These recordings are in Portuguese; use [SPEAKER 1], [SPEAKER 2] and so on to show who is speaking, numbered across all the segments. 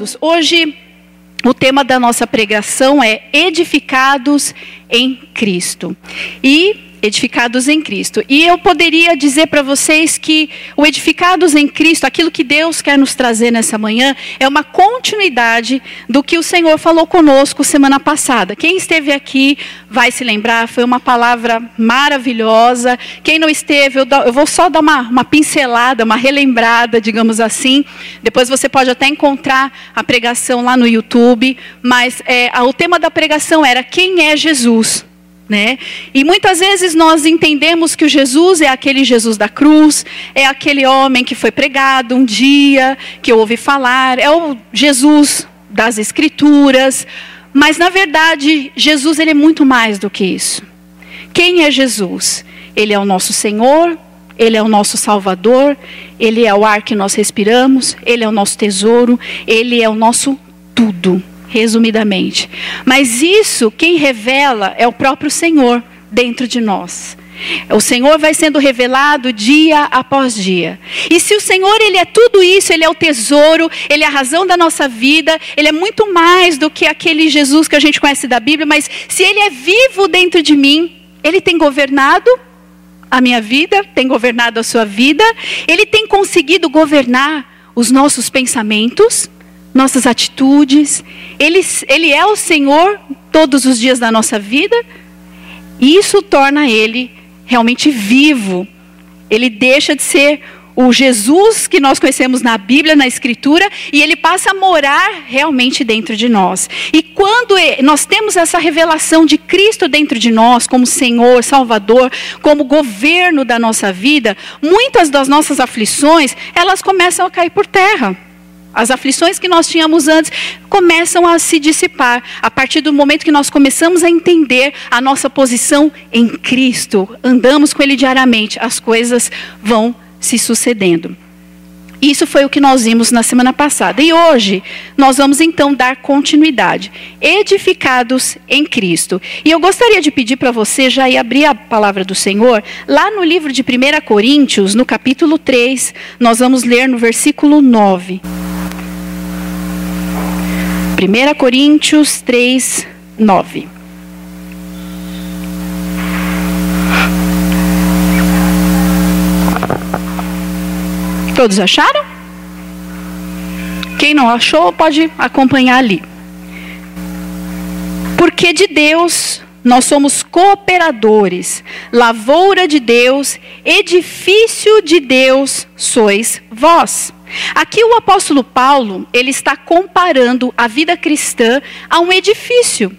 [SPEAKER 1] todos. Hoje o tema da nossa pregação é Edificados em Cristo. E edificados em Cristo. E eu poderia dizer para vocês que o edificados em Cristo, aquilo que Deus quer nos trazer nessa manhã, é uma continuidade do que o Senhor falou conosco semana passada. Quem esteve aqui vai se lembrar, foi uma palavra maravilhosa. Quem não esteve, eu, eu vou só dar uma, uma pincelada, uma relembrada, digamos assim. Depois você pode até encontrar a pregação lá no YouTube. Mas é, o tema da pregação era quem é Jesus. Né? E muitas vezes nós entendemos que o Jesus é aquele Jesus da cruz, é aquele homem que foi pregado um dia, que eu ouvi falar, é o Jesus das escrituras, mas na verdade, Jesus ele é muito mais do que isso. Quem é Jesus? Ele é o nosso Senhor, ele é o nosso Salvador, ele é o ar que nós respiramos, ele é o nosso tesouro, ele é o nosso tudo resumidamente. Mas isso, quem revela é o próprio Senhor dentro de nós. O Senhor vai sendo revelado dia após dia. E se o Senhor ele é tudo isso, ele é o tesouro, ele é a razão da nossa vida, ele é muito mais do que aquele Jesus que a gente conhece da Bíblia, mas se ele é vivo dentro de mim, ele tem governado a minha vida, tem governado a sua vida, ele tem conseguido governar os nossos pensamentos, nossas atitudes. Ele, ele é o Senhor todos os dias da nossa vida. E isso torna ele realmente vivo. Ele deixa de ser o Jesus que nós conhecemos na Bíblia, na Escritura, e ele passa a morar realmente dentro de nós. E quando nós temos essa revelação de Cristo dentro de nós, como Senhor, Salvador, como governo da nossa vida, muitas das nossas aflições, elas começam a cair por terra. As aflições que nós tínhamos antes começam a se dissipar a partir do momento que nós começamos a entender a nossa posição em Cristo. Andamos com Ele diariamente, as coisas vão se sucedendo. Isso foi o que nós vimos na semana passada. E hoje nós vamos então dar continuidade. Edificados em Cristo. E eu gostaria de pedir para você já ir abrir a palavra do Senhor. Lá no livro de 1 Coríntios, no capítulo 3, nós vamos ler no versículo 9. 1 Coríntios 3, 9. Todos acharam? Quem não achou, pode acompanhar ali. Porque de Deus nós somos cooperadores, lavoura de Deus, edifício de Deus sois vós. Aqui o apóstolo Paulo, ele está comparando a vida cristã a um edifício.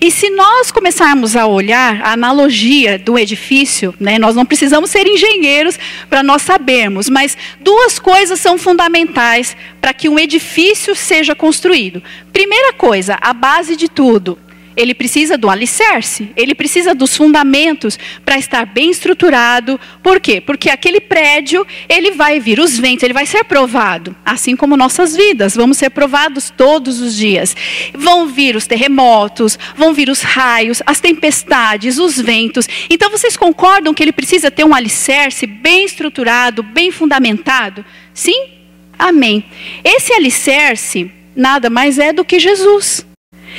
[SPEAKER 1] E se nós começarmos a olhar a analogia do edifício, né, nós não precisamos ser engenheiros para nós sabermos, mas duas coisas são fundamentais para que um edifício seja construído. Primeira coisa, a base de tudo ele precisa do alicerce, ele precisa dos fundamentos para estar bem estruturado. Por quê? Porque aquele prédio, ele vai vir os ventos, ele vai ser provado, assim como nossas vidas, vamos ser provados todos os dias. Vão vir os terremotos, vão vir os raios, as tempestades, os ventos. Então vocês concordam que ele precisa ter um alicerce bem estruturado, bem fundamentado? Sim? Amém. Esse alicerce nada mais é do que Jesus.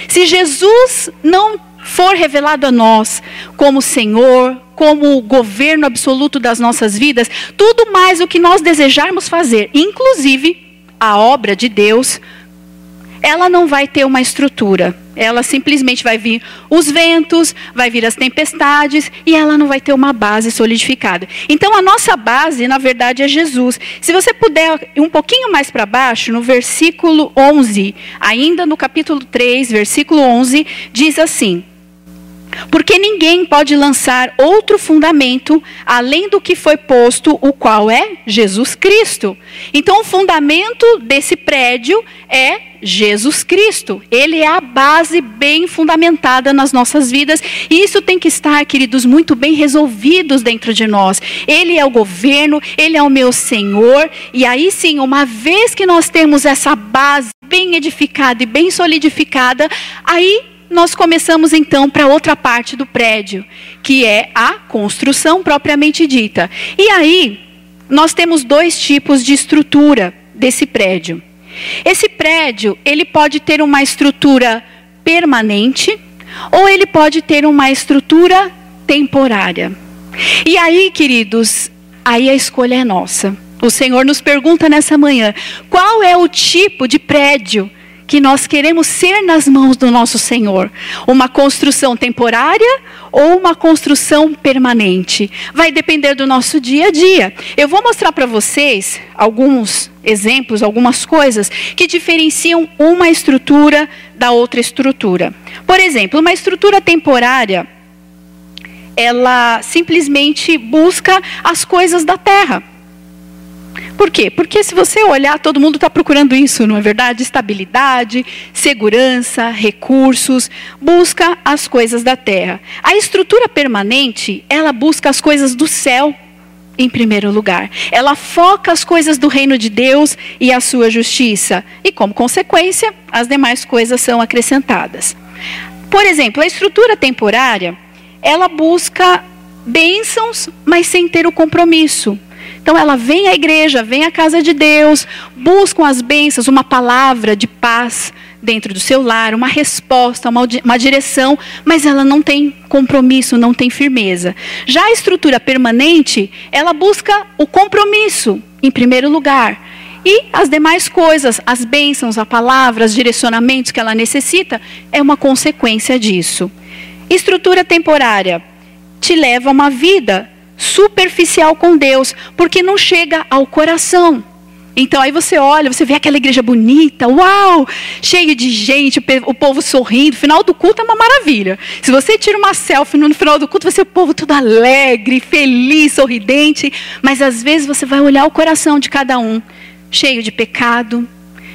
[SPEAKER 1] Se Jesus não for revelado a nós como Senhor, como o governo absoluto das nossas vidas, tudo mais o que nós desejarmos fazer, inclusive a obra de Deus, ela não vai ter uma estrutura. Ela simplesmente vai vir os ventos, vai vir as tempestades e ela não vai ter uma base solidificada. Então a nossa base, na verdade, é Jesus. Se você puder um pouquinho mais para baixo, no versículo 11, ainda no capítulo 3, versículo 11, diz assim: porque ninguém pode lançar outro fundamento além do que foi posto, o qual é Jesus Cristo. Então, o fundamento desse prédio é Jesus Cristo. Ele é a base bem fundamentada nas nossas vidas. E isso tem que estar, queridos, muito bem resolvidos dentro de nós. Ele é o governo, ele é o meu Senhor. E aí sim, uma vez que nós temos essa base bem edificada e bem solidificada, aí nós começamos então para outra parte do prédio, que é a construção propriamente dita. E aí, nós temos dois tipos de estrutura desse prédio. Esse prédio, ele pode ter uma estrutura permanente ou ele pode ter uma estrutura temporária. E aí, queridos, aí a escolha é nossa. O Senhor nos pergunta nessa manhã: qual é o tipo de prédio que nós queremos ser nas mãos do nosso Senhor? Uma construção temporária ou uma construção permanente? Vai depender do nosso dia a dia. Eu vou mostrar para vocês alguns exemplos, algumas coisas que diferenciam uma estrutura da outra estrutura. Por exemplo, uma estrutura temporária, ela simplesmente busca as coisas da terra. Por quê? Porque se você olhar, todo mundo está procurando isso, não é verdade? Estabilidade, segurança, recursos, busca as coisas da terra. A estrutura permanente, ela busca as coisas do céu em primeiro lugar. Ela foca as coisas do reino de Deus e a sua justiça. E, como consequência, as demais coisas são acrescentadas. Por exemplo, a estrutura temporária, ela busca bênçãos, mas sem ter o compromisso. Então ela vem à igreja, vem à casa de Deus, buscam as bênçãos, uma palavra de paz dentro do seu lar, uma resposta, uma, uma direção, mas ela não tem compromisso, não tem firmeza. Já a estrutura permanente, ela busca o compromisso em primeiro lugar. E as demais coisas, as bênçãos, a palavra, os direcionamentos que ela necessita, é uma consequência disso. Estrutura temporária te leva a uma vida superficial com Deus, porque não chega ao coração. Então aí você olha, você vê aquela igreja bonita, uau, cheio de gente, o povo sorrindo. Final do culto é uma maravilha. Se você tira uma selfie no final do culto, vai ser o povo todo alegre, feliz, sorridente. Mas às vezes você vai olhar o coração de cada um, cheio de pecado,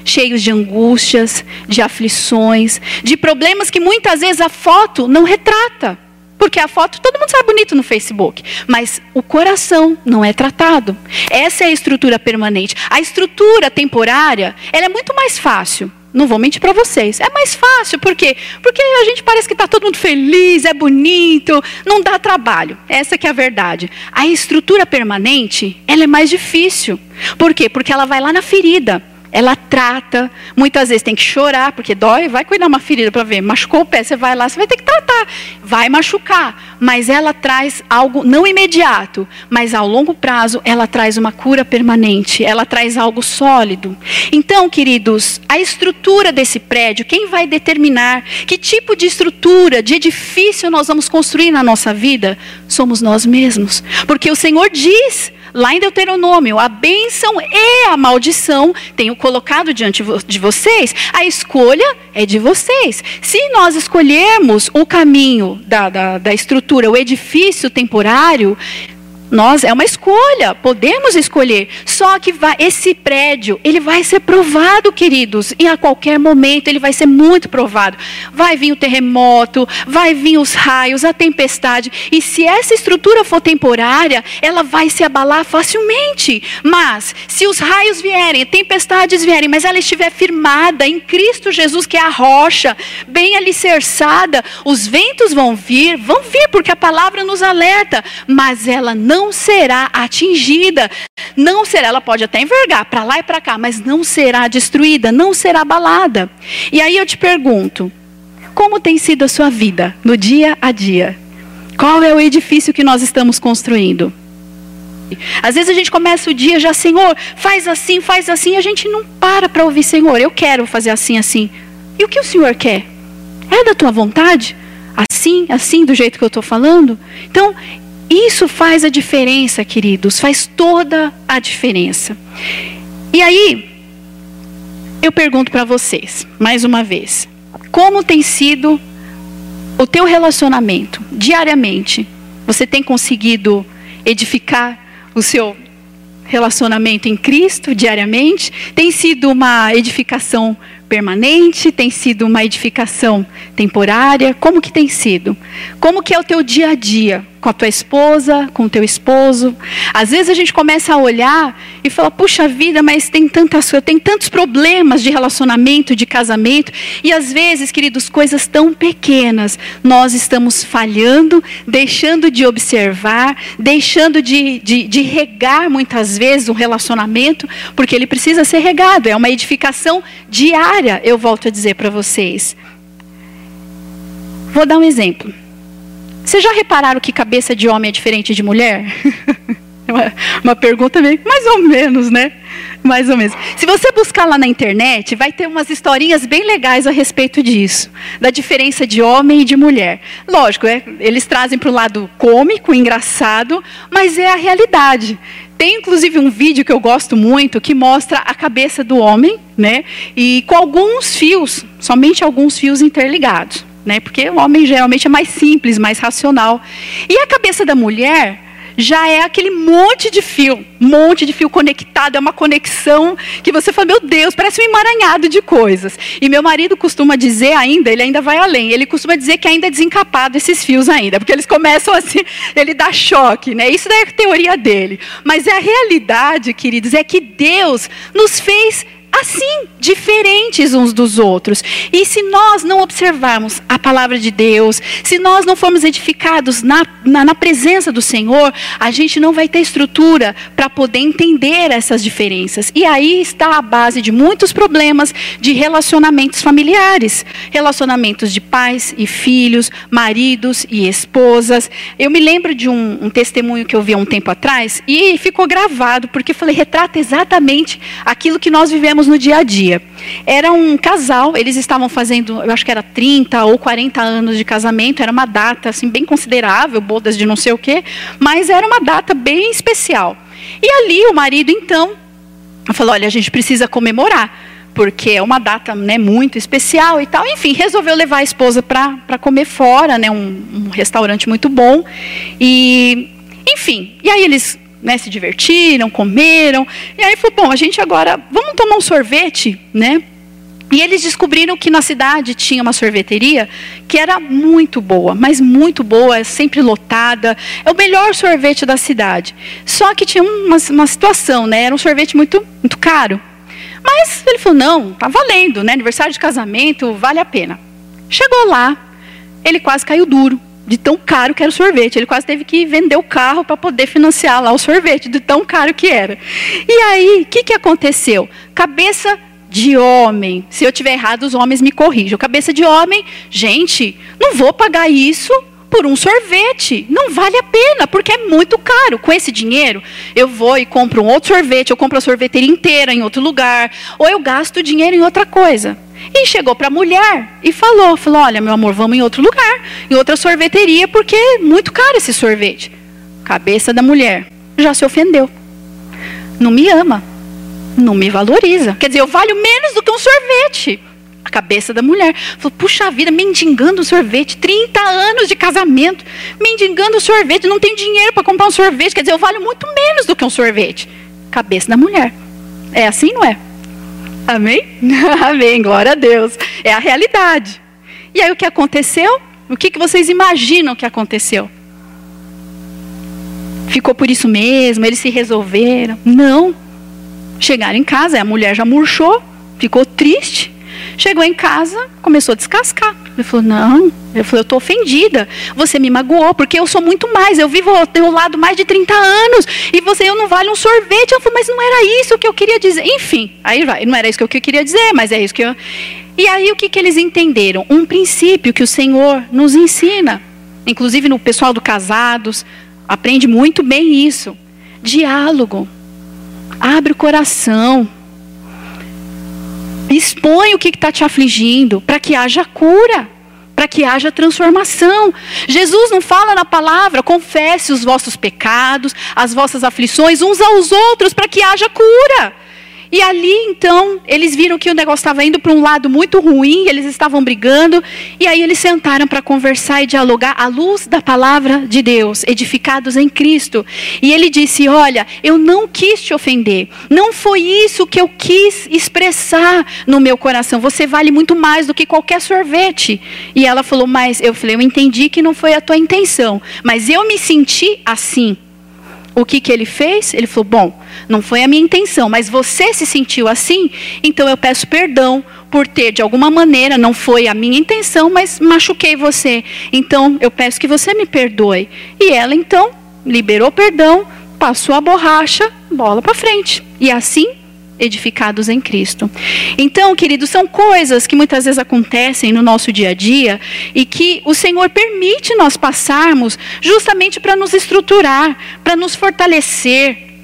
[SPEAKER 1] cheio de angústias, de aflições, de problemas que muitas vezes a foto não retrata. Porque a foto todo mundo sai bonito no Facebook, mas o coração não é tratado. Essa é a estrutura permanente. A estrutura temporária, ela é muito mais fácil. Não vou mentir para vocês. É mais fácil, por quê? Porque a gente parece que está todo mundo feliz, é bonito, não dá trabalho. Essa que é a verdade. A estrutura permanente, ela é mais difícil. Por quê? Porque ela vai lá na ferida ela trata, muitas vezes tem que chorar, porque dói, vai cuidar uma ferida para ver, machucou o pé, você vai lá, você vai ter que tratar, vai machucar, mas ela traz algo não imediato, mas ao longo prazo ela traz uma cura permanente, ela traz algo sólido. Então, queridos, a estrutura desse prédio, quem vai determinar que tipo de estrutura, de edifício nós vamos construir na nossa vida? Somos nós mesmos, porque o Senhor diz lá em Deuteronômio, a bênção e a maldição tenho colocado diante de vocês, a escolha é de vocês. Se nós escolhermos o caminho da, da, da estrutura, o edifício temporário, nós é uma escolha, podemos escolher. Só que vai, esse prédio, ele vai ser provado, queridos, e a qualquer momento ele vai ser muito provado. Vai vir o terremoto, vai vir os raios, a tempestade, e se essa estrutura for temporária, ela vai se abalar facilmente. Mas se os raios vierem, tempestades vierem, mas ela estiver firmada em Cristo Jesus, que é a rocha, bem alicerçada, os ventos vão vir, vão vir porque a palavra nos alerta, mas ela não não será atingida. Não será, ela pode até envergar para lá e para cá, mas não será destruída, não será abalada. E aí eu te pergunto, como tem sido a sua vida no dia a dia? Qual é o edifício que nós estamos construindo? Às vezes a gente começa o dia já, Senhor, faz assim, faz assim, e a gente não para para ouvir, Senhor, eu quero fazer assim, assim. E o que o Senhor quer? É da tua vontade? Assim, assim, do jeito que eu estou falando? Então, isso faz a diferença, queridos, faz toda a diferença. E aí, eu pergunto para vocês, mais uma vez, como tem sido o teu relacionamento diariamente? Você tem conseguido edificar o seu relacionamento em Cristo diariamente? Tem sido uma edificação permanente? Tem sido uma edificação temporária? Como que tem sido? Como que é o teu dia a dia com a tua esposa, com o teu esposo? Às vezes a gente começa a olhar e fala: "Puxa vida, mas tem tantas, eu tenho tantos problemas de relacionamento, de casamento". E às vezes, queridos, coisas tão pequenas, nós estamos falhando, deixando de observar, deixando de, de, de regar muitas vezes o relacionamento, porque ele precisa ser regado. É uma edificação diária, eu volto a dizer para vocês. Vou dar um exemplo. Vocês já repararam que cabeça de homem é diferente de mulher? uma, uma pergunta meio, mais ou menos, né? Mais ou menos. Se você buscar lá na internet, vai ter umas historinhas bem legais a respeito disso, da diferença de homem e de mulher. Lógico, é, eles trazem para o lado cômico, engraçado, mas é a realidade. Tem inclusive um vídeo que eu gosto muito que mostra a cabeça do homem, né? E com alguns fios, somente alguns fios interligados, né? Porque o homem geralmente é mais simples, mais racional. E a cabeça da mulher já é aquele monte de fio, monte de fio conectado, é uma conexão que você fala, meu Deus, parece um emaranhado de coisas. E meu marido costuma dizer ainda, ele ainda vai além, ele costuma dizer que ainda é desencapado esses fios ainda, porque eles começam assim, ele dá choque, né? Isso daí é a teoria dele. Mas é a realidade, queridos, é que Deus nos fez assim, diferentes uns dos outros. E se nós não observarmos a palavra de Deus, se nós não formos edificados na, na, na presença do Senhor, a gente não vai ter estrutura para poder entender essas diferenças. E aí está a base de muitos problemas de relacionamentos familiares, relacionamentos de pais e filhos, maridos e esposas. Eu me lembro de um, um testemunho que eu vi há um tempo atrás e ficou gravado, porque eu falei, retrata exatamente aquilo que nós vivemos no dia a dia. Era um casal, eles estavam fazendo, eu acho que era 30 ou 40 anos de casamento, era uma data assim bem considerável, bodas de não sei o quê, mas era uma data bem especial. E ali o marido então falou: "Olha, a gente precisa comemorar" porque é uma data né, muito especial e tal. Enfim, resolveu levar a esposa para comer fora, né, um, um, restaurante muito bom. E, enfim, e aí eles né, se divertiram, comeram. E aí falou, bom, a gente agora, vamos tomar um sorvete, né? E eles descobriram que na cidade tinha uma sorveteria que era muito boa, mas muito boa, sempre lotada. É o melhor sorvete da cidade. Só que tinha uma, uma situação, né? Era um sorvete muito, muito caro. Mas ele falou: não, tá valendo, né? Aniversário de casamento, vale a pena. Chegou lá, ele quase caiu duro de tão caro que era o sorvete. Ele quase teve que vender o carro para poder financiar lá o sorvete, de tão caro que era. E aí, o que, que aconteceu? Cabeça de homem. Se eu tiver errado, os homens me corrijam. Cabeça de homem, gente, não vou pagar isso por um sorvete. Não vale a pena, porque é muito caro. Com esse dinheiro, eu vou e compro um outro sorvete, eu compro a sorveteria inteira em outro lugar, ou eu gasto dinheiro em outra coisa. E chegou para a mulher e falou, falou, olha, meu amor, vamos em outro lugar, em outra sorveteria, porque é muito caro esse sorvete. Cabeça da mulher já se ofendeu. Não me ama, não me valoriza. Quer dizer, eu valho menos do que um sorvete. A cabeça da mulher. Falou, puxa vida, mendigando sorvete, 30 anos de casamento, mendigando sorvete, não tem dinheiro para comprar um sorvete. Quer dizer, eu valho muito menos do que um sorvete. Cabeça da mulher. É assim, não é? Amém? Amém, glória a Deus. É a realidade. E aí o que aconteceu? O que, que vocês imaginam que aconteceu? Ficou por isso mesmo? Eles se resolveram? Não. Chegaram em casa, a mulher já murchou, ficou triste. Chegou em casa, começou a descascar. Ele falou: Não, ele falou: Eu estou ofendida. Você me magoou, porque eu sou muito mais. Eu vivo ao teu lado mais de 30 anos. E você, eu não vale um sorvete. Eu falei: Mas não era isso que eu queria dizer. Enfim, aí vai. Não era isso que eu queria dizer, mas é isso que eu. E aí o que, que eles entenderam? Um princípio que o Senhor nos ensina. Inclusive no pessoal do Casados, aprende muito bem isso. Diálogo. Abre o coração. Expõe o que está te afligindo, para que haja cura, para que haja transformação. Jesus não fala na palavra, confesse os vossos pecados, as vossas aflições uns aos outros, para que haja cura. E ali, então, eles viram que o negócio estava indo para um lado muito ruim, eles estavam brigando, e aí eles sentaram para conversar e dialogar à luz da palavra de Deus, edificados em Cristo. E ele disse: Olha, eu não quis te ofender, não foi isso que eu quis expressar no meu coração. Você vale muito mais do que qualquer sorvete. E ela falou: Mas eu falei, eu entendi que não foi a tua intenção, mas eu me senti assim. O que, que ele fez? Ele falou: Bom, não foi a minha intenção, mas você se sentiu assim, então eu peço perdão por ter, de alguma maneira, não foi a minha intenção, mas machuquei você. Então eu peço que você me perdoe. E ela, então, liberou perdão, passou a borracha, bola para frente. E assim edificados em Cristo. Então, queridos, são coisas que muitas vezes acontecem no nosso dia a dia e que o Senhor permite nós passarmos justamente para nos estruturar, para nos fortalecer,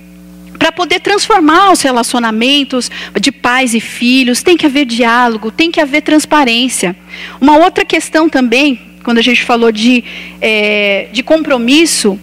[SPEAKER 1] para poder transformar os relacionamentos de pais e filhos, tem que haver diálogo, tem que haver transparência. Uma outra questão também, quando a gente falou de, é, de compromisso,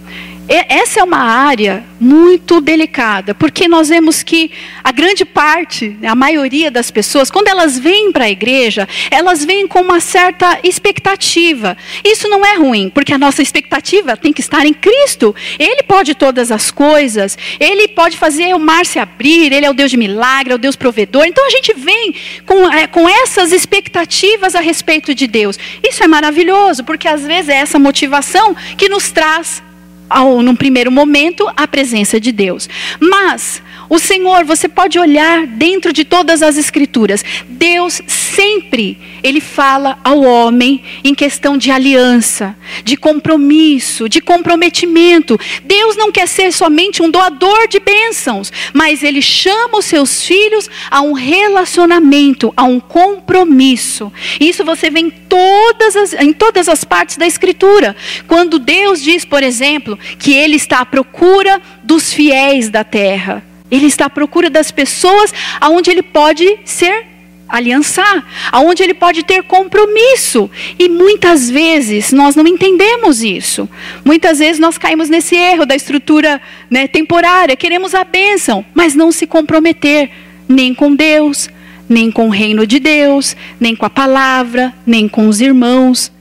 [SPEAKER 1] essa é uma área muito delicada, porque nós vemos que a grande parte, a maioria das pessoas, quando elas vêm para a igreja, elas vêm com uma certa expectativa. Isso não é ruim, porque a nossa expectativa tem que estar em Cristo. Ele pode todas as coisas, ele pode fazer o mar se abrir, ele é o Deus de milagre, é o Deus provedor. Então a gente vem com, é, com essas expectativas a respeito de Deus. Isso é maravilhoso, porque às vezes é essa motivação que nos traz ao, num primeiro momento, a presença de Deus. Mas o Senhor, você pode olhar dentro de todas as escrituras. Deus sempre ele fala ao homem em questão de aliança, de compromisso, de comprometimento. Deus não quer ser somente um doador de bênçãos, mas ele chama os seus filhos a um relacionamento, a um compromisso. Isso você vê em todas as, em todas as partes da escritura. Quando Deus diz, por exemplo, que ele está à procura dos fiéis da terra. Ele está à procura das pessoas aonde ele pode ser aliançar, aonde ele pode ter compromisso. E muitas vezes nós não entendemos isso. Muitas vezes nós caímos nesse erro da estrutura né, temporária, queremos a bênção, mas não se comprometer nem com Deus, nem com o reino de Deus, nem com a palavra, nem com os irmãos.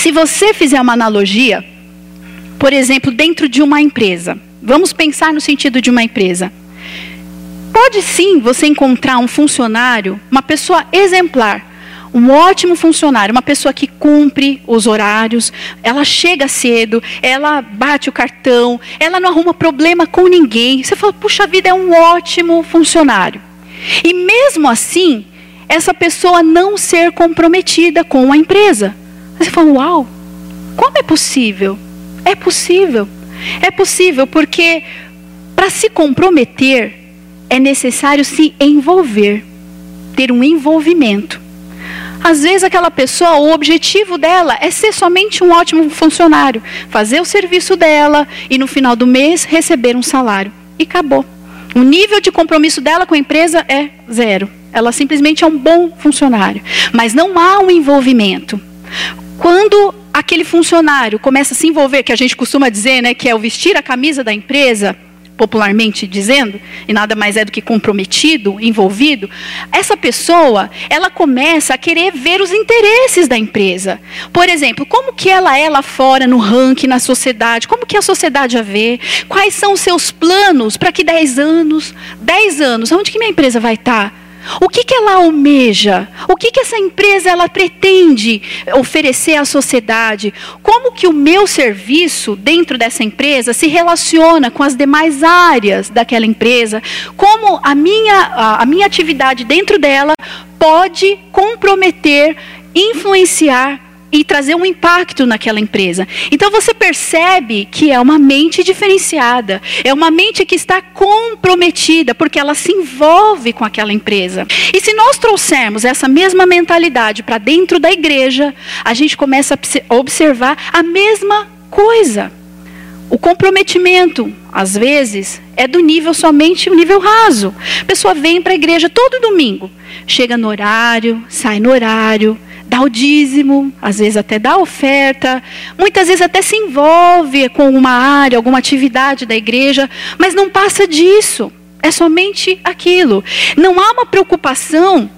[SPEAKER 1] Se você fizer uma analogia, por exemplo, dentro de uma empresa, Vamos pensar no sentido de uma empresa. Pode sim você encontrar um funcionário, uma pessoa exemplar, um ótimo funcionário, uma pessoa que cumpre os horários, ela chega cedo, ela bate o cartão, ela não arruma problema com ninguém. Você fala, puxa vida, é um ótimo funcionário. E mesmo assim, essa pessoa não ser comprometida com a empresa. Você fala, uau, como é possível? É possível. É possível porque para se comprometer é necessário se envolver, ter um envolvimento. Às vezes aquela pessoa, o objetivo dela é ser somente um ótimo funcionário, fazer o serviço dela e no final do mês receber um salário. E acabou. O nível de compromisso dela com a empresa é zero. Ela simplesmente é um bom funcionário, mas não há um envolvimento. Quando aquele funcionário começa a se envolver, que a gente costuma dizer, né, que é o vestir a camisa da empresa, popularmente dizendo, e nada mais é do que comprometido, envolvido, essa pessoa, ela começa a querer ver os interesses da empresa. Por exemplo, como que ela é lá fora no ranking, na sociedade, como que a sociedade a vê, quais são os seus planos para que 10 anos, 10 anos, onde que minha empresa vai estar? O que, que ela almeja? O que, que essa empresa ela pretende oferecer à sociedade? Como que o meu serviço dentro dessa empresa se relaciona com as demais áreas daquela empresa? Como a minha, a, a minha atividade dentro dela pode comprometer, influenciar e trazer um impacto naquela empresa. Então você percebe que é uma mente diferenciada, é uma mente que está comprometida, porque ela se envolve com aquela empresa. E se nós trouxermos essa mesma mentalidade para dentro da igreja, a gente começa a observar a mesma coisa. O comprometimento, às vezes, é do nível somente o nível raso. A pessoa vem para a igreja todo domingo, chega no horário, sai no horário, dá o dízimo, às vezes até dá oferta, muitas vezes até se envolve com uma área, alguma atividade da igreja, mas não passa disso. É somente aquilo. Não há uma preocupação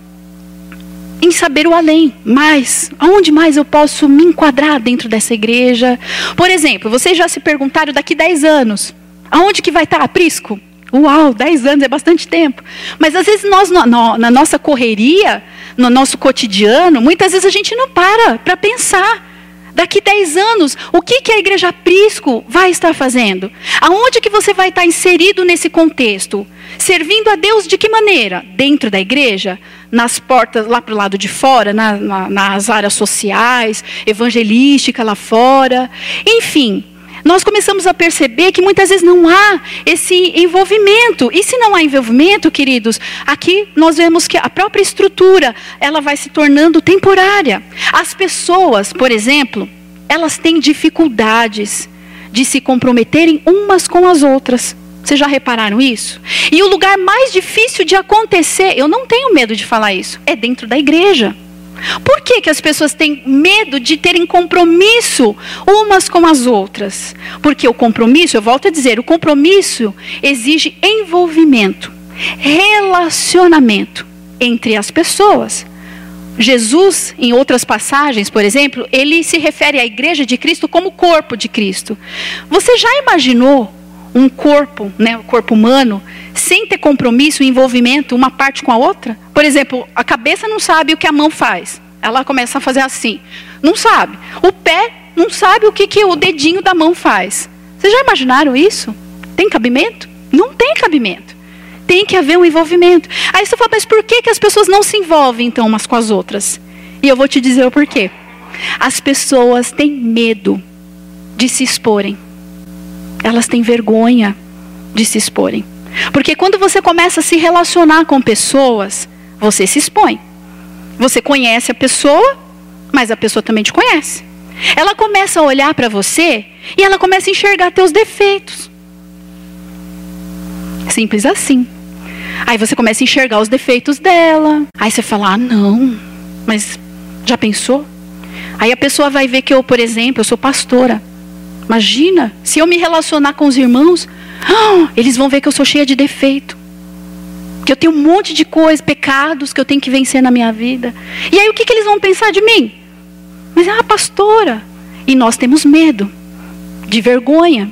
[SPEAKER 1] em saber o além, mais, aonde mais eu posso me enquadrar dentro dessa igreja? Por exemplo, vocês já se perguntaram daqui 10 anos, aonde que vai estar aprisco? Uau, 10 anos é bastante tempo. Mas às vezes nós, na nossa correria, no nosso cotidiano, muitas vezes a gente não para para pensar. Daqui 10 anos, o que, que a igreja aprisco vai estar fazendo? Aonde que você vai estar inserido nesse contexto? Servindo a Deus de que maneira? Dentro da igreja? Nas portas, lá para o lado de fora, na, na, nas áreas sociais, evangelística lá fora. Enfim, nós começamos a perceber que muitas vezes não há esse envolvimento. E se não há envolvimento, queridos, aqui nós vemos que a própria estrutura, ela vai se tornando temporária. As pessoas, por exemplo, elas têm dificuldades de se comprometerem umas com as outras. Vocês já repararam isso? E o lugar mais difícil de acontecer, eu não tenho medo de falar isso, é dentro da igreja. Por que, que as pessoas têm medo de terem compromisso umas com as outras? Porque o compromisso, eu volto a dizer, o compromisso exige envolvimento, relacionamento entre as pessoas. Jesus, em outras passagens, por exemplo, ele se refere à igreja de Cristo como corpo de Cristo. Você já imaginou um corpo, né, o corpo humano, sem ter compromisso envolvimento uma parte com a outra? Por exemplo, a cabeça não sabe o que a mão faz. Ela começa a fazer assim. Não sabe. O pé não sabe o que, que o dedinho da mão faz. Vocês já imaginaram isso? Tem cabimento? Não tem cabimento. Tem que haver um envolvimento. Aí você fala, mas por que, que as pessoas não se envolvem então umas com as outras? E eu vou te dizer o porquê. As pessoas têm medo de se exporem. Elas têm vergonha de se exporem. Porque quando você começa a se relacionar com pessoas, você se expõe. Você conhece a pessoa, mas a pessoa também te conhece. Ela começa a olhar para você e ela começa a enxergar teus defeitos. Simples assim. Aí você começa a enxergar os defeitos dela. Aí você fala: "Ah, não. Mas já pensou?" Aí a pessoa vai ver que eu, por exemplo, eu sou pastora. Imagina, se eu me relacionar com os irmãos, eles vão ver que eu sou cheia de defeito. Que eu tenho um monte de coisas, pecados que eu tenho que vencer na minha vida. E aí o que, que eles vão pensar de mim? Mas é uma pastora. E nós temos medo, de vergonha.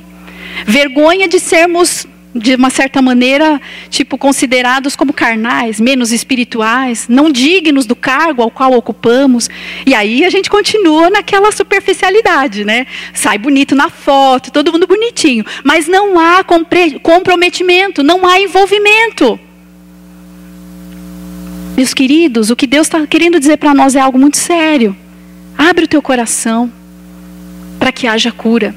[SPEAKER 1] Vergonha de sermos de uma certa maneira, tipo, considerados como carnais, menos espirituais, não dignos do cargo ao qual ocupamos. E aí a gente continua naquela superficialidade, né? Sai bonito na foto, todo mundo bonitinho. Mas não há comprometimento, não há envolvimento. Meus queridos, o que Deus está querendo dizer para nós é algo muito sério. Abre o teu coração para que haja cura.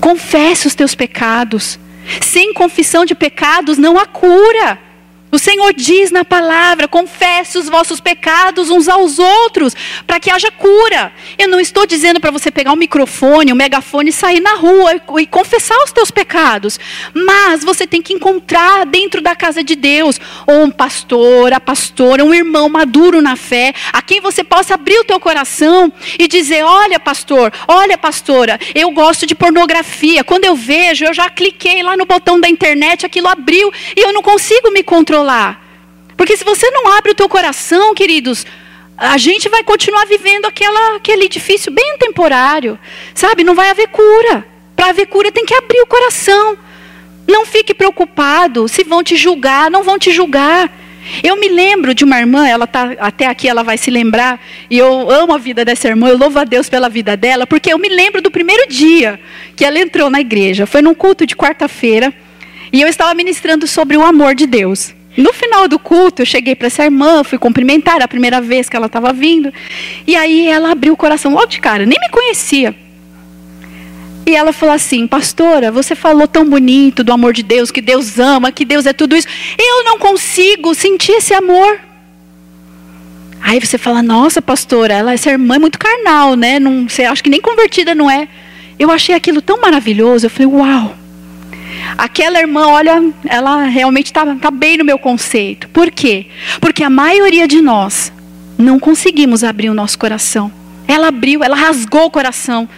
[SPEAKER 1] Confesse os teus pecados. Sem confissão de pecados não há cura. O Senhor diz na palavra: confesse os vossos pecados uns aos outros, para que haja cura. Eu não estou dizendo para você pegar um microfone, um megafone e sair na rua e, e confessar os teus pecados. Mas você tem que encontrar dentro da casa de Deus, ou um pastor, a pastora, um irmão maduro na fé, a quem você possa abrir o teu coração e dizer: olha, pastor, olha, pastora, eu gosto de pornografia. Quando eu vejo, eu já cliquei lá no botão da internet, aquilo abriu e eu não consigo me controlar controlar. Porque se você não abre o teu coração, queridos, a gente vai continuar vivendo aquela, aquele edifício bem temporário. Sabe? Não vai haver cura. Para haver cura tem que abrir o coração. Não fique preocupado se vão te julgar, não vão te julgar. Eu me lembro de uma irmã, ela tá até aqui, ela vai se lembrar, e eu amo a vida dessa irmã, eu louvo a Deus pela vida dela, porque eu me lembro do primeiro dia que ela entrou na igreja. Foi num culto de quarta-feira, e eu estava ministrando sobre o amor de Deus. No final do culto, eu cheguei para essa irmã, fui cumprimentar, era a primeira vez que ela estava vindo. E aí ela abriu o coração logo de cara, nem me conhecia. E ela falou assim: Pastora, você falou tão bonito do amor de Deus, que Deus ama, que Deus é tudo isso. Eu não consigo sentir esse amor. Aí você fala: Nossa, pastora, ela, essa irmã é muito carnal, né? Não, você acha que nem convertida não é. Eu achei aquilo tão maravilhoso. Eu falei: Uau. Aquela irmã, olha, ela realmente está tá bem no meu conceito. Por quê? Porque a maioria de nós não conseguimos abrir o nosso coração. Ela abriu, ela rasgou o coração.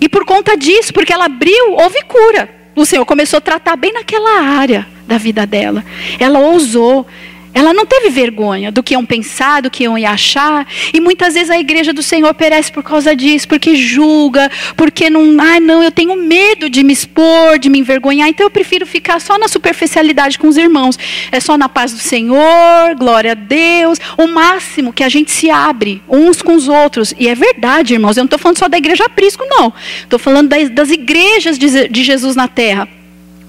[SPEAKER 1] E por conta disso, porque ela abriu, houve cura. O Senhor começou a tratar bem naquela área, da vida dela. Ela ousou. Ela não teve vergonha do que iam pensar, do que iam achar. E muitas vezes a igreja do Senhor perece por causa disso, porque julga, porque não. Ai, não, eu tenho medo de me expor, de me envergonhar. Então eu prefiro ficar só na superficialidade com os irmãos. É só na paz do Senhor, glória a Deus. O máximo que a gente se abre uns com os outros. E é verdade, irmãos. Eu não estou falando só da igreja Prisco, não. Estou falando das, das igrejas de, de Jesus na terra.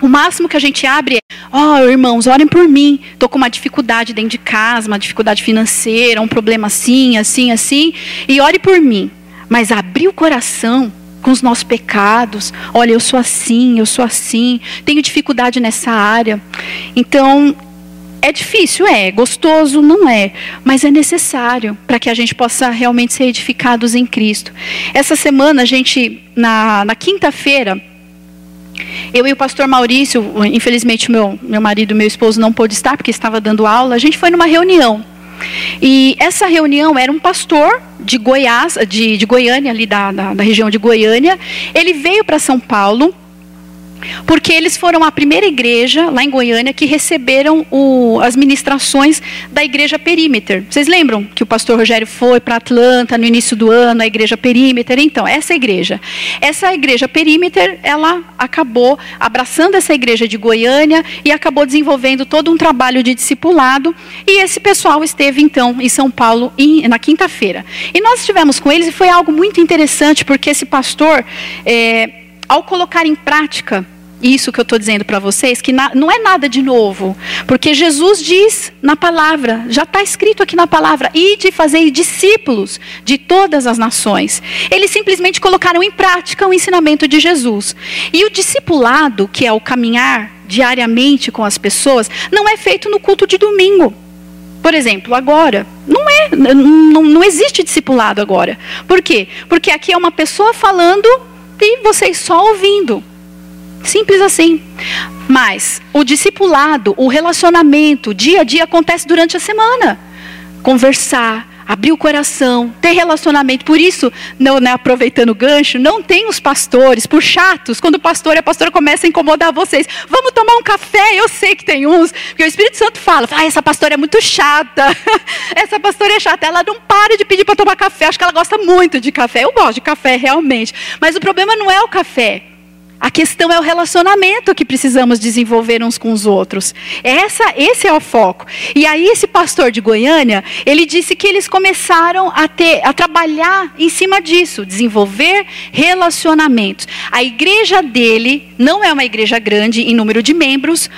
[SPEAKER 1] O máximo que a gente abre é, ó, oh, irmãos, orem por mim. Estou com uma dificuldade dentro de casa, uma dificuldade financeira, um problema assim, assim, assim. E ore por mim. Mas abrir o coração com os nossos pecados. Olha, eu sou assim, eu sou assim. Tenho dificuldade nessa área. Então, é difícil, é. Gostoso, não é. Mas é necessário para que a gente possa realmente ser edificados em Cristo. Essa semana, a gente, na, na quinta-feira eu e o pastor Maurício, infelizmente meu, meu marido, meu esposo não pôde estar porque estava dando aula, a gente foi numa reunião. E essa reunião era um pastor de Goiás, de, de Goiânia, ali da, da, da região de Goiânia. Ele veio para São Paulo porque eles foram a primeira igreja lá em Goiânia que receberam o, as ministrações da igreja Perímeter. Vocês lembram que o pastor Rogério foi para Atlanta no início do ano, a igreja Perímeter? Então, essa igreja. Essa igreja Perímeter, ela acabou abraçando essa igreja de Goiânia e acabou desenvolvendo todo um trabalho de discipulado. E esse pessoal esteve, então, em São Paulo na quinta-feira. E nós estivemos com eles e foi algo muito interessante, porque esse pastor. É, ao colocar em prática isso que eu estou dizendo para vocês, que na, não é nada de novo, porque Jesus diz na palavra, já está escrito aqui na palavra, e de fazer discípulos de todas as nações. Eles simplesmente colocaram em prática o ensinamento de Jesus. E o discipulado, que é o caminhar diariamente com as pessoas, não é feito no culto de domingo. Por exemplo, agora, não é, não, não existe discipulado agora. Por quê? Porque aqui é uma pessoa falando e vocês só ouvindo. Simples assim. Mas o discipulado, o relacionamento, dia a dia acontece durante a semana. Conversar, abrir o coração, ter relacionamento. Por isso, não, né, aproveitando o gancho, não tem os pastores, por chatos, quando o pastor e a pastora começam a incomodar vocês. Vamos tomar um café? Eu sei que tem uns, porque o Espírito Santo fala, ah, essa pastora é muito chata, essa pastora é chata, ela não para de pedir para tomar café, acho que ela gosta muito de café. Eu gosto de café realmente, mas o problema não é o café. A questão é o relacionamento que precisamos desenvolver uns com os outros. Essa, esse é o foco. E aí esse pastor de Goiânia, ele disse que eles começaram a ter, a trabalhar em cima disso, desenvolver relacionamentos. A igreja dele não é uma igreja grande em número de membros,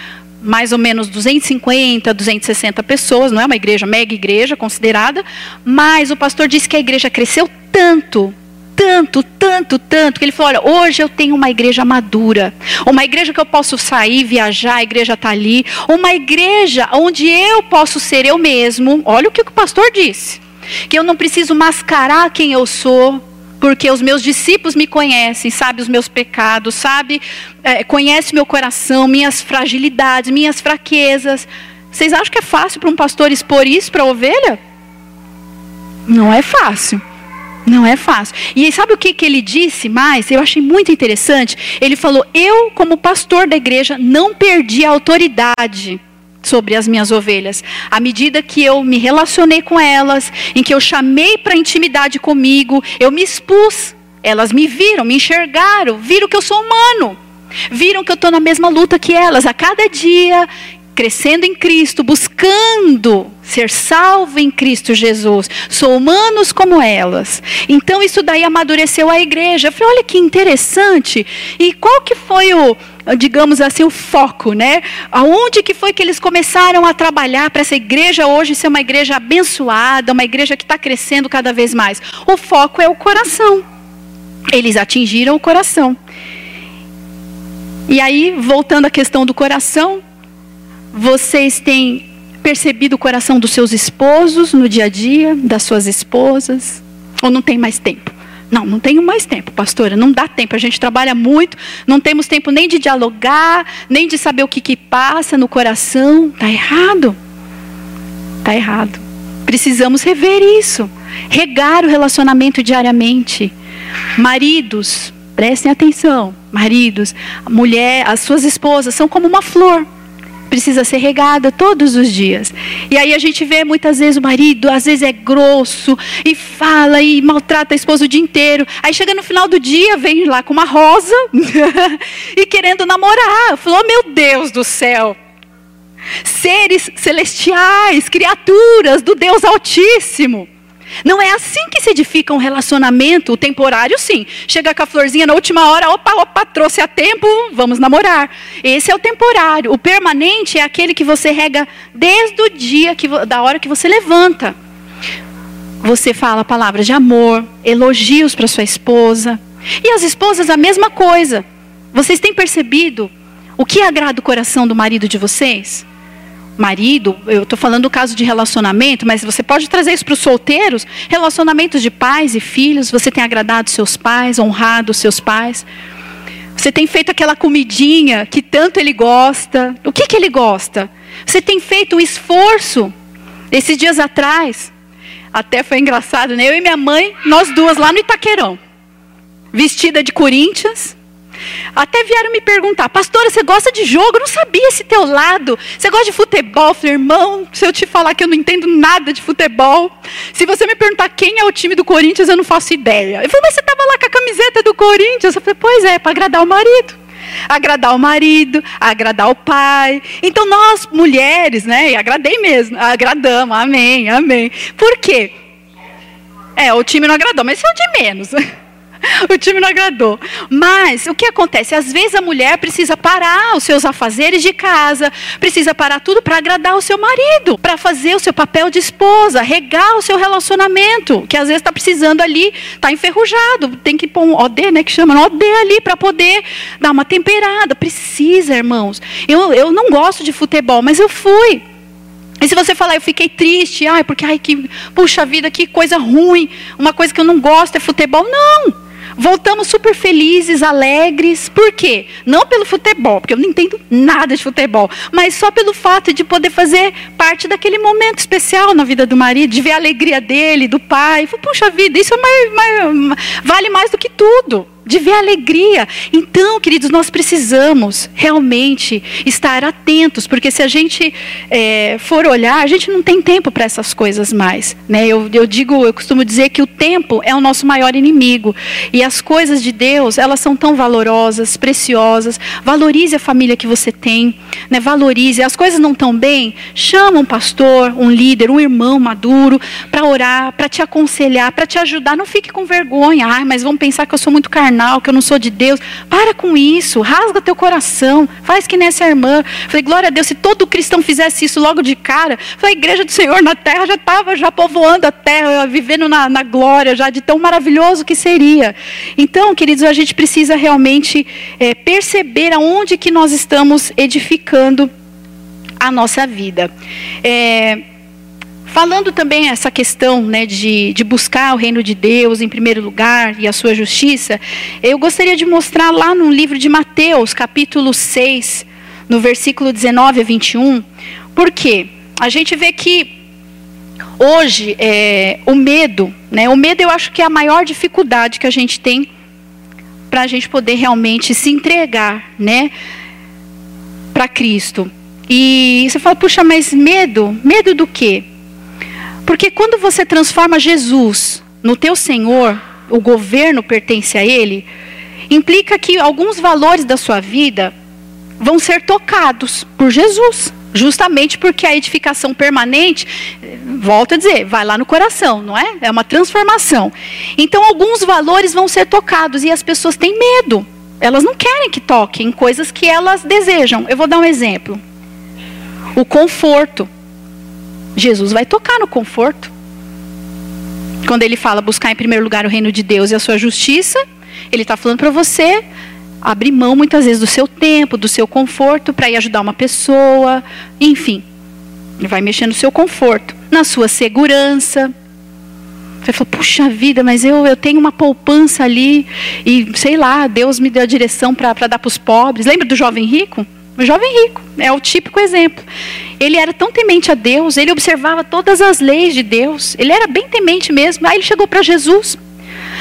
[SPEAKER 1] mais ou menos 250, 260 pessoas, não é uma igreja mega igreja considerada, mas o pastor disse que a igreja cresceu tanto tanto, tanto, tanto, que ele falou: olha, hoje eu tenho uma igreja madura, uma igreja que eu posso sair, viajar, a igreja está ali, uma igreja onde eu posso ser eu mesmo. Olha o que o pastor disse: que eu não preciso mascarar quem eu sou, porque os meus discípulos me conhecem, sabe os meus pecados, sabe, é, conhece meu coração, minhas fragilidades, minhas fraquezas. Vocês acham que é fácil para um pastor expor isso para a ovelha? Não é fácil. Não é fácil. E sabe o que, que ele disse mais? Eu achei muito interessante. Ele falou: Eu, como pastor da igreja, não perdi a autoridade sobre as minhas ovelhas. À medida que eu me relacionei com elas, em que eu chamei para intimidade comigo, eu me expus. Elas me viram, me enxergaram, viram que eu sou humano. Viram que eu estou na mesma luta que elas. A cada dia crescendo em Cristo, buscando ser salvo em Cristo Jesus. Sou humanos como elas. Então isso daí amadureceu a igreja. Eu falei, olha que interessante. E qual que foi o, digamos assim, o foco, né? Aonde que foi que eles começaram a trabalhar para essa igreja hoje ser uma igreja abençoada, uma igreja que está crescendo cada vez mais? O foco é o coração. Eles atingiram o coração. E aí, voltando à questão do coração, vocês têm percebido o coração dos seus esposos no dia a dia, das suas esposas? Ou não tem mais tempo? Não, não tenho mais tempo, pastora. Não dá tempo. A gente trabalha muito, não temos tempo nem de dialogar, nem de saber o que, que passa no coração. Está errado. Está errado. Precisamos rever isso. Regar o relacionamento diariamente. Maridos, prestem atenção. Maridos, mulher, as suas esposas são como uma flor precisa ser regada todos os dias. E aí a gente vê muitas vezes o marido, às vezes é grosso e fala e maltrata a esposa o dia inteiro. Aí chega no final do dia, vem lá com uma rosa e querendo namorar. Falou: oh, "Meu Deus do céu, seres celestiais, criaturas do Deus Altíssimo. Não é assim que se edifica um relacionamento, o temporário sim. Chega com a florzinha na última hora, opa, opa, trouxe a tempo, vamos namorar. Esse é o temporário. O permanente é aquele que você rega desde o dia que, da hora que você levanta. Você fala palavras de amor, elogios para sua esposa. E as esposas a mesma coisa. Vocês têm percebido o que agrada o coração do marido de vocês? Marido, eu estou falando do caso de relacionamento, mas você pode trazer isso para os solteiros, relacionamentos de pais e filhos, você tem agradado seus pais, honrado seus pais. Você tem feito aquela comidinha que tanto ele gosta. O que, que ele gosta? Você tem feito um esforço. Esses dias atrás, até foi engraçado, né? Eu e minha mãe, nós duas lá no Itaquerão, vestida de Corinthians, até vieram me perguntar, pastora, você gosta de jogo? Eu não sabia esse teu lado. Você gosta de futebol? Eu falei, irmão, se eu te falar que eu não entendo nada de futebol, se você me perguntar quem é o time do Corinthians, eu não faço ideia. Eu falei, mas você estava lá com a camiseta do Corinthians? Eu falei, pois é, para agradar o marido agradar o marido, agradar o pai. Então nós mulheres, né, e agradei mesmo, agradamos, amém, amém. Por quê? É, o time não agradou, mas isso é o de menos. o time não agradou. Mas o que acontece? Às vezes a mulher precisa parar os seus afazeres de casa, precisa parar tudo para agradar o seu marido, para fazer o seu papel de esposa, regar o seu relacionamento, que às vezes está precisando ali, está enferrujado, tem que pôr um OD, né, que chama, um OD ali para poder dar uma temperada. Precisa, irmãos. Eu, eu não gosto de futebol, mas eu fui. E se você falar, eu fiquei triste, ai, porque, ai, que, puxa vida, que coisa ruim, uma coisa que eu não gosto é futebol. Não! Voltamos super felizes, alegres. Por quê? Não pelo futebol, porque eu não entendo nada de futebol, mas só pelo fato de poder fazer parte daquele momento especial na vida do marido, de ver a alegria dele, do pai. Puxa vida, isso é mais, mais, vale mais do que tudo de ver alegria. Então, queridos, nós precisamos realmente estar atentos, porque se a gente é, for olhar, a gente não tem tempo para essas coisas mais. Né? Eu, eu digo, eu costumo dizer que o tempo é o nosso maior inimigo. E as coisas de Deus, elas são tão valorosas, preciosas. Valorize a família que você tem, né? valorize. As coisas não estão bem, chama um pastor, um líder, um irmão maduro para orar, para te aconselhar, para te ajudar. Não fique com vergonha. Ah, mas vão pensar que eu sou muito carnal que eu não sou de Deus. Para com isso, rasga teu coração, faz que nessa irmã. Falei, glória a Deus, se todo cristão fizesse isso logo de cara, falei, a igreja do Senhor na terra já estava já povoando a terra, vivendo na, na glória, já de tão maravilhoso que seria. Então, queridos, a gente precisa realmente é, perceber aonde que nós estamos edificando a nossa vida. É, Falando também essa questão né, de, de buscar o reino de Deus em primeiro lugar e a sua justiça, eu gostaria de mostrar lá no livro de Mateus, capítulo 6, no versículo 19 a 21, por quê? A gente vê que hoje é, o medo, né, o medo eu acho que é a maior dificuldade que a gente tem para a gente poder realmente se entregar né, para Cristo. E você fala, puxa, mas medo? Medo do quê? Porque quando você transforma Jesus no teu Senhor, o governo pertence a Ele, implica que alguns valores da sua vida vão ser tocados por Jesus. Justamente porque a edificação permanente, volta a dizer, vai lá no coração, não é? É uma transformação. Então, alguns valores vão ser tocados e as pessoas têm medo. Elas não querem que toquem coisas que elas desejam. Eu vou dar um exemplo: o conforto. Jesus vai tocar no conforto. Quando ele fala buscar em primeiro lugar o reino de Deus e a sua justiça, ele está falando para você abrir mão muitas vezes do seu tempo, do seu conforto para ir ajudar uma pessoa, enfim. Ele vai mexer no seu conforto, na sua segurança. Você fala, puxa vida, mas eu, eu tenho uma poupança ali e sei lá, Deus me deu a direção para dar para os pobres. Lembra do jovem rico? O jovem rico é o típico exemplo. Ele era tão temente a Deus, ele observava todas as leis de Deus, ele era bem temente mesmo. Aí ele chegou para Jesus.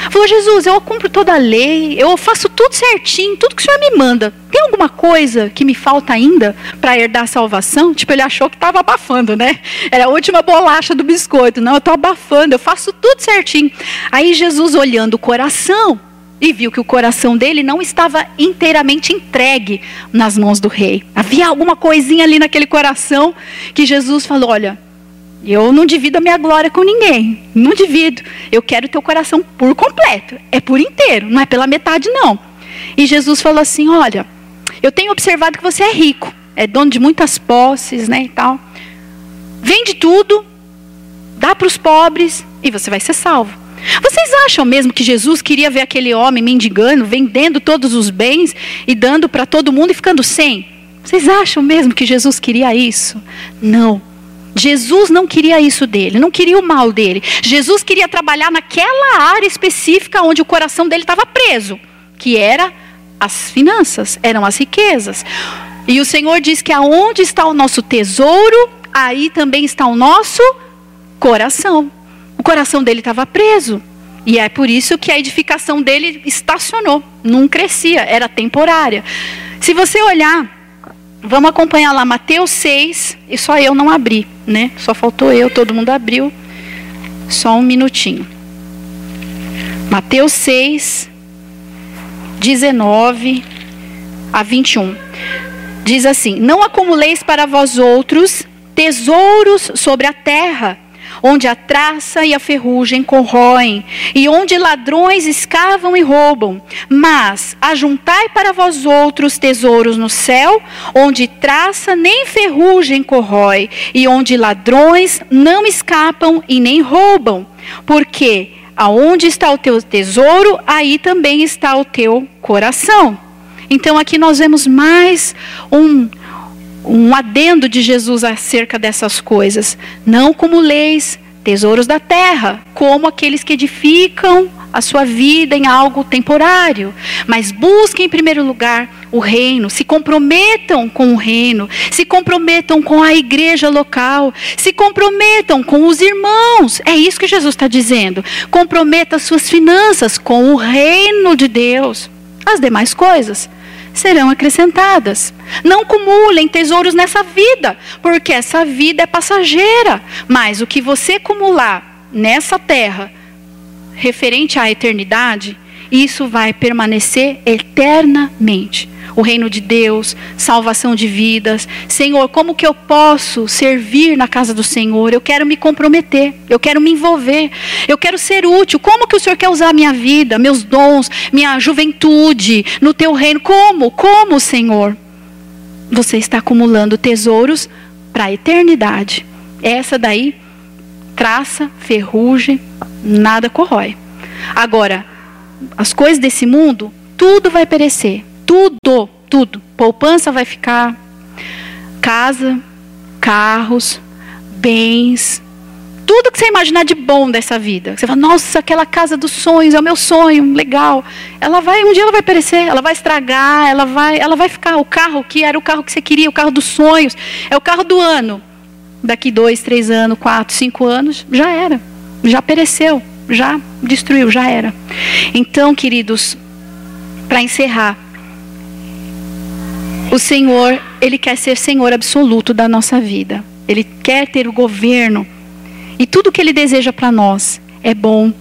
[SPEAKER 1] Falou, Jesus, eu cumpro toda a lei, eu faço tudo certinho, tudo que o Senhor me manda. Tem alguma coisa que me falta ainda para herdar a salvação? Tipo, ele achou que estava abafando, né? Era a última bolacha do biscoito. Não, eu estou abafando, eu faço tudo certinho. Aí Jesus, olhando o coração, e viu que o coração dele não estava inteiramente entregue nas mãos do rei. Havia alguma coisinha ali naquele coração que Jesus falou: Olha, eu não divido a minha glória com ninguém. Não divido. Eu quero teu coração por completo. É por inteiro, não é pela metade, não. E Jesus falou assim: Olha, eu tenho observado que você é rico, é dono de muitas posses, né? E tal. Vende tudo, dá para os pobres e você vai ser salvo. Vocês acham mesmo que Jesus queria ver aquele homem mendigando, vendendo todos os bens e dando para todo mundo e ficando sem? Vocês acham mesmo que Jesus queria isso? Não. Jesus não queria isso dele, não queria o mal dele. Jesus queria trabalhar naquela área específica onde o coração dele estava preso, que era as finanças, eram as riquezas. E o Senhor diz que aonde está o nosso tesouro, aí também está o nosso coração. Coração dele estava preso. E é por isso que a edificação dele estacionou, não crescia, era temporária. Se você olhar, vamos acompanhar lá Mateus 6, e só eu não abri, né? Só faltou eu, todo mundo abriu. Só um minutinho. Mateus 6, 19 a 21. Diz assim: Não acumuleis para vós outros tesouros sobre a terra onde a traça e a ferrugem corroem, e onde ladrões escavam e roubam. Mas ajuntai para vós outros tesouros no céu, onde traça nem ferrugem corrói, e onde ladrões não escapam e nem roubam. Porque aonde está o teu tesouro, aí também está o teu coração. Então aqui nós vemos mais um um adendo de Jesus acerca dessas coisas. Não como leis, tesouros da terra, como aqueles que edificam a sua vida em algo temporário. Mas busquem em primeiro lugar o reino, se comprometam com o reino, se comprometam com a igreja local, se comprometam com os irmãos. É isso que Jesus está dizendo. Comprometa suas finanças com o reino de Deus. As demais coisas serão acrescentadas. Não acumulem tesouros nessa vida, porque essa vida é passageira. Mas o que você acumular nessa terra, referente à eternidade, isso vai permanecer eternamente o reino de Deus, salvação de vidas. Senhor, como que eu posso servir na casa do Senhor? Eu quero me comprometer, eu quero me envolver, eu quero ser útil. Como que o Senhor quer usar a minha vida, meus dons, minha juventude no teu reino? Como? Como, Senhor? Você está acumulando tesouros para a eternidade. Essa daí traça, ferrugem, nada corrói. Agora, as coisas desse mundo, tudo vai perecer. Tudo, tudo. Poupança vai ficar, casa, carros, bens, tudo que você imaginar de bom dessa vida. Você fala, nossa, aquela casa dos sonhos é o meu sonho, legal. Ela vai, um dia ela vai perecer, ela vai estragar, ela vai, ela vai ficar. O carro que era o carro que você queria, o carro dos sonhos, é o carro do ano. Daqui dois, três anos, quatro, cinco anos, já era, já pereceu, já destruiu, já era. Então, queridos, para encerrar, o Senhor, Ele quer ser Senhor absoluto da nossa vida. Ele quer ter o governo. E tudo que Ele deseja para nós é bom,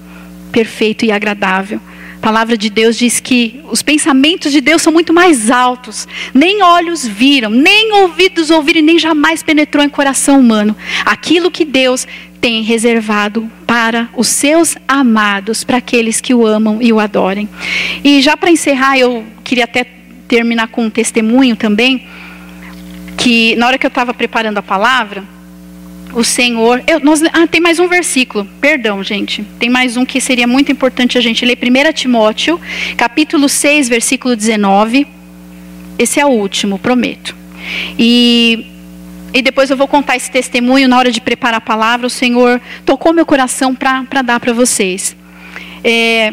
[SPEAKER 1] perfeito e agradável. A palavra de Deus diz que os pensamentos de Deus são muito mais altos. Nem olhos viram, nem ouvidos ouviram, nem jamais penetrou em coração humano. Aquilo que Deus tem reservado para os seus amados, para aqueles que o amam e o adorem. E já para encerrar, eu queria até terminar com um testemunho também, que na hora que eu estava preparando a palavra, o Senhor. Eu, nós, ah, tem mais um versículo, perdão, gente. Tem mais um que seria muito importante a gente ler. 1 Timóteo, capítulo 6, versículo 19. Esse é o último, prometo. E, e depois eu vou contar esse testemunho na hora de preparar a palavra. O Senhor tocou meu coração para dar para vocês. É,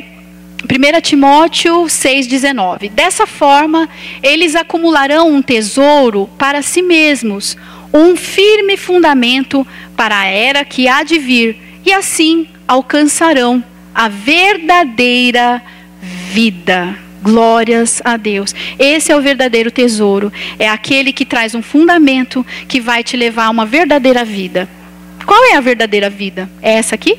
[SPEAKER 1] 1 Timóteo 6,19. Dessa forma, eles acumularão um tesouro para si mesmos, um firme fundamento para a era que há de vir, e assim alcançarão a verdadeira vida. Glórias a Deus. Esse é o verdadeiro tesouro. É aquele que traz um fundamento que vai te levar a uma verdadeira vida. Qual é a verdadeira vida? É essa aqui?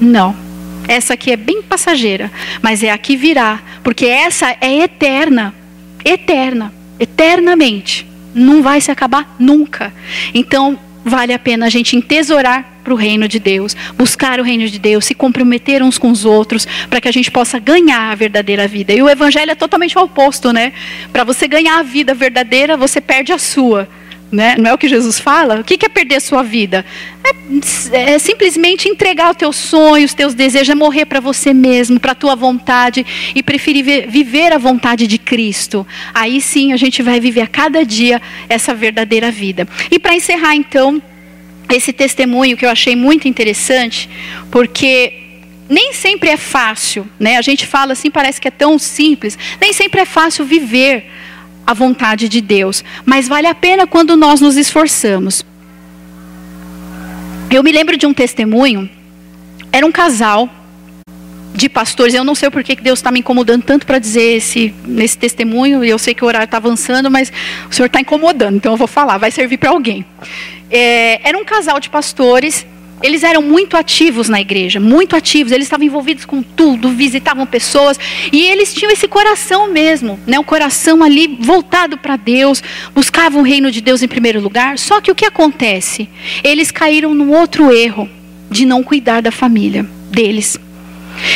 [SPEAKER 1] Não. Essa aqui é bem passageira, mas é a que virá, porque essa é eterna. Eterna, eternamente. Não vai se acabar nunca. Então, vale a pena a gente entesourar para o reino de Deus, buscar o reino de Deus, se comprometer uns com os outros, para que a gente possa ganhar a verdadeira vida. E o evangelho é totalmente o oposto, né? Para você ganhar a vida verdadeira, você perde a sua. Né? Não é o que Jesus fala? O que é perder sua vida? É, é simplesmente entregar os teus sonhos, os teus desejos, é morrer para você mesmo, para a tua vontade e preferir viver a vontade de Cristo. Aí sim a gente vai viver a cada dia essa verdadeira vida. E para encerrar então, esse testemunho que eu achei muito interessante, porque nem sempre é fácil, né? A gente fala assim, parece que é tão simples, nem sempre é fácil viver a vontade de Deus, mas vale a pena quando nós nos esforçamos. Eu me lembro de um testemunho, era um casal de pastores, eu não sei por que Deus está me incomodando tanto para dizer esse, nesse testemunho, e eu sei que o horário está avançando, mas o Senhor está incomodando, então eu vou falar, vai servir para alguém. É, era um casal de pastores eles eram muito ativos na igreja, muito ativos. Eles estavam envolvidos com tudo, visitavam pessoas e eles tinham esse coração mesmo, né? Um coração ali voltado para Deus, buscavam o reino de Deus em primeiro lugar. Só que o que acontece? Eles caíram num outro erro de não cuidar da família deles.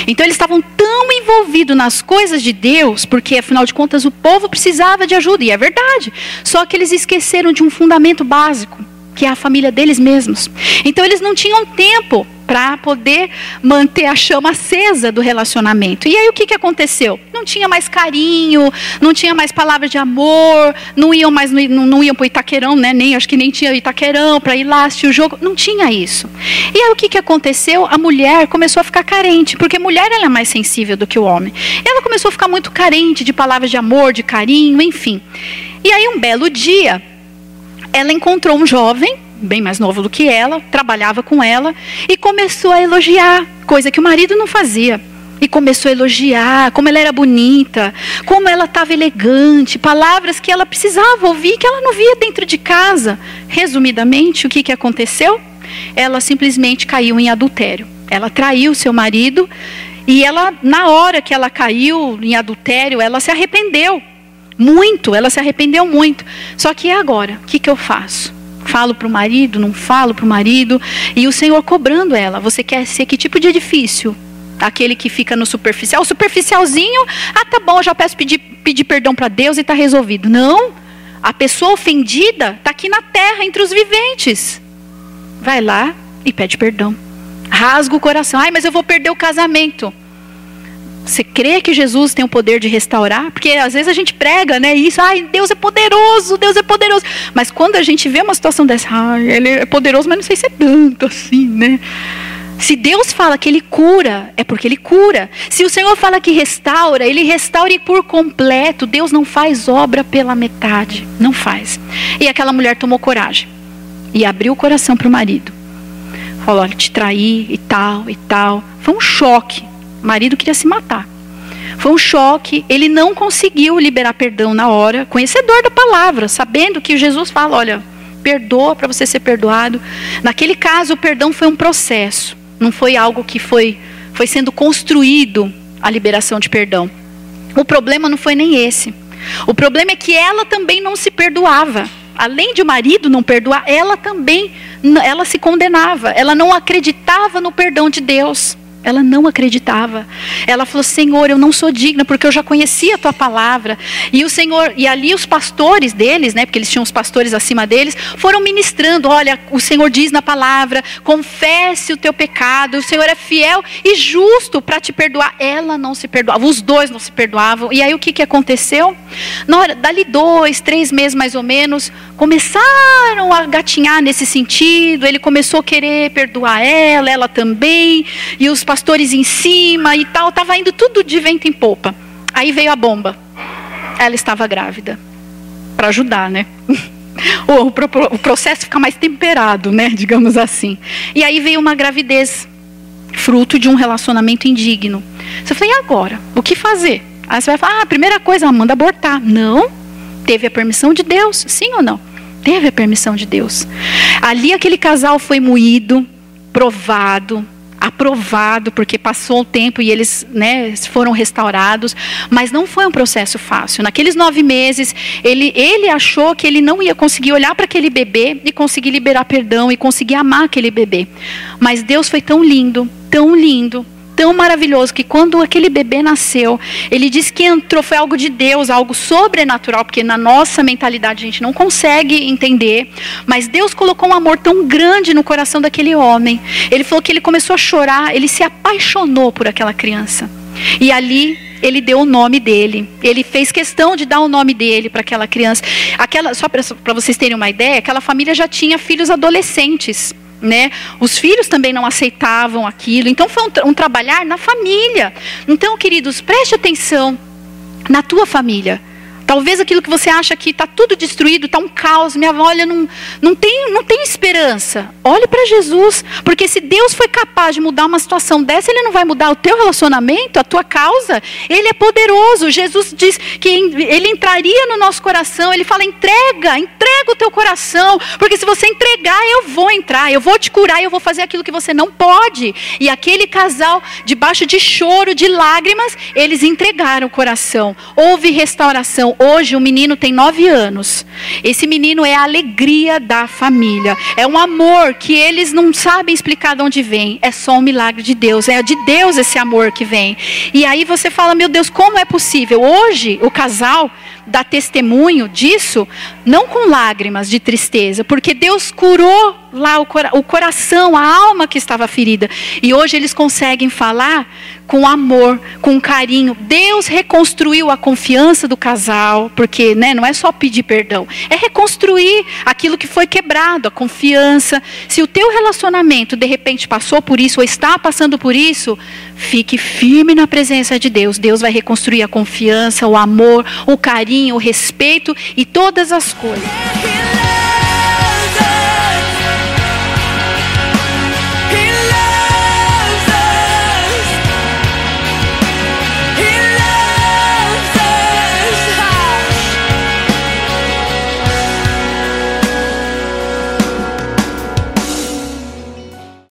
[SPEAKER 1] Então eles estavam tão envolvidos nas coisas de Deus, porque afinal de contas o povo precisava de ajuda, e é verdade. Só que eles esqueceram de um fundamento básico que é a família deles mesmos. Então eles não tinham tempo para poder manter a chama acesa do relacionamento. E aí o que, que aconteceu? Não tinha mais carinho, não tinha mais palavras de amor, não iam mais, não, não iam para Itaquerão, né? Nem, acho que nem tinha Itaquerão para ir lá assistir o jogo, não tinha isso. E aí o que, que aconteceu? A mulher começou a ficar carente, porque a mulher ela é mais sensível do que o homem. Ela começou a ficar muito carente de palavras de amor, de carinho, enfim. E aí um belo dia, ela encontrou um jovem, bem mais novo do que ela, trabalhava com ela, e começou a elogiar, coisa que o marido não fazia. E começou a elogiar como ela era bonita, como ela estava elegante, palavras que ela precisava ouvir, que ela não via dentro de casa. Resumidamente, o que, que aconteceu? Ela simplesmente caiu em adultério. Ela traiu seu marido e ela, na hora que ela caiu em adultério, ela se arrependeu. Muito, ela se arrependeu muito. Só que e agora? O que, que eu faço? Falo para o marido, não falo para o marido. E o Senhor cobrando ela. Você quer ser que tipo de edifício? Aquele que fica no superficial. O superficialzinho, ah, tá bom, já peço pedir, pedir perdão para Deus e está resolvido. Não. A pessoa ofendida está aqui na terra, entre os viventes. Vai lá e pede perdão. Rasga o coração. Ai, mas eu vou perder o casamento. Você crê que Jesus tem o poder de restaurar? Porque às vezes a gente prega, né? Isso, ai, Deus é poderoso, Deus é poderoso. Mas quando a gente vê uma situação dessa, ai, ele é poderoso, mas não sei se é tanto assim, né? Se Deus fala que Ele cura, é porque Ele cura. Se o Senhor fala que restaura, Ele restaura por completo. Deus não faz obra pela metade. Não faz. E aquela mulher tomou coragem. E abriu o coração para o marido. Falou: olha, te traí e tal e tal. Foi um choque. Marido queria se matar. Foi um choque, ele não conseguiu liberar perdão na hora, conhecedor da palavra, sabendo que Jesus fala: olha, perdoa para você ser perdoado. Naquele caso, o perdão foi um processo, não foi algo que foi, foi sendo construído a liberação de perdão. O problema não foi nem esse. O problema é que ela também não se perdoava. Além de o marido não perdoar, ela também ela se condenava. Ela não acreditava no perdão de Deus. Ela não acreditava. Ela falou: Senhor, eu não sou digna, porque eu já conhecia a tua palavra. E o Senhor, e ali os pastores deles, né, porque eles tinham os pastores acima deles, foram ministrando: olha, o Senhor diz na palavra, confesse o teu pecado, o Senhor é fiel e justo para te perdoar. Ela não se perdoava, os dois não se perdoavam. E aí o que, que aconteceu? Na hora, dali dois, três meses mais ou menos, começaram a gatinhar nesse sentido. Ele começou a querer perdoar ela, ela também. E os pastores em cima e tal, estava indo tudo de vento em popa. Aí veio a bomba. Ela estava grávida. Para ajudar, né? o, o processo fica mais temperado, né? Digamos assim. E aí veio uma gravidez. fruto de um relacionamento indigno. Você fala, e agora? O que fazer? Aí você vai falar, ah, a primeira coisa, manda abortar. Não. Teve a permissão de Deus, sim ou não? Teve a permissão de Deus. Ali aquele casal foi moído, provado, aprovado, porque passou o tempo e eles né, foram restaurados, mas não foi um processo fácil. Naqueles nove meses, ele, ele achou que ele não ia conseguir olhar para aquele bebê e conseguir liberar perdão e conseguir amar aquele bebê. Mas Deus foi tão lindo, tão lindo, tão maravilhoso que quando aquele bebê nasceu, ele disse que entrou, foi algo de Deus, algo sobrenatural, porque na nossa mentalidade a gente não consegue entender, mas Deus colocou um amor tão grande no coração daquele homem. Ele falou que ele começou a chorar, ele se apaixonou por aquela criança. E ali ele deu o nome dele. Ele fez questão de dar o nome dele para aquela criança. Aquela, só para vocês terem uma ideia, aquela família já tinha filhos adolescentes né? Os filhos também não aceitavam aquilo. Então foi um, um trabalhar na família. Então, queridos, preste atenção na tua família. Talvez aquilo que você acha que está tudo destruído, está um caos, minha avó, olha, não, não, tem, não tem esperança. Olhe para Jesus, porque se Deus foi capaz de mudar uma situação dessa, Ele não vai mudar o teu relacionamento, a tua causa. Ele é poderoso. Jesus diz que Ele entraria no nosso coração. Ele fala: entrega, entrega o teu coração, porque se você entregar, eu vou entrar, eu vou te curar, eu vou fazer aquilo que você não pode. E aquele casal, debaixo de choro, de lágrimas, eles entregaram o coração. Houve restauração Hoje o menino tem nove anos. Esse menino é a alegria da família. É um amor que eles não sabem explicar de onde vem. É só um milagre de Deus. É de Deus esse amor que vem. E aí você fala, meu Deus, como é possível? Hoje o casal dá testemunho disso, não com lágrimas de tristeza, porque Deus curou lá o, cora o coração, a alma que estava ferida. E hoje eles conseguem falar com amor, com carinho. Deus reconstruiu a confiança do casal, porque né, não é só pedir perdão, é reconstruir aquilo que foi quebrado, a confiança. Se o teu relacionamento de repente passou por isso ou está passando por isso, fique firme na presença de Deus. Deus vai reconstruir a confiança, o amor, o carinho, o respeito e todas as coisas.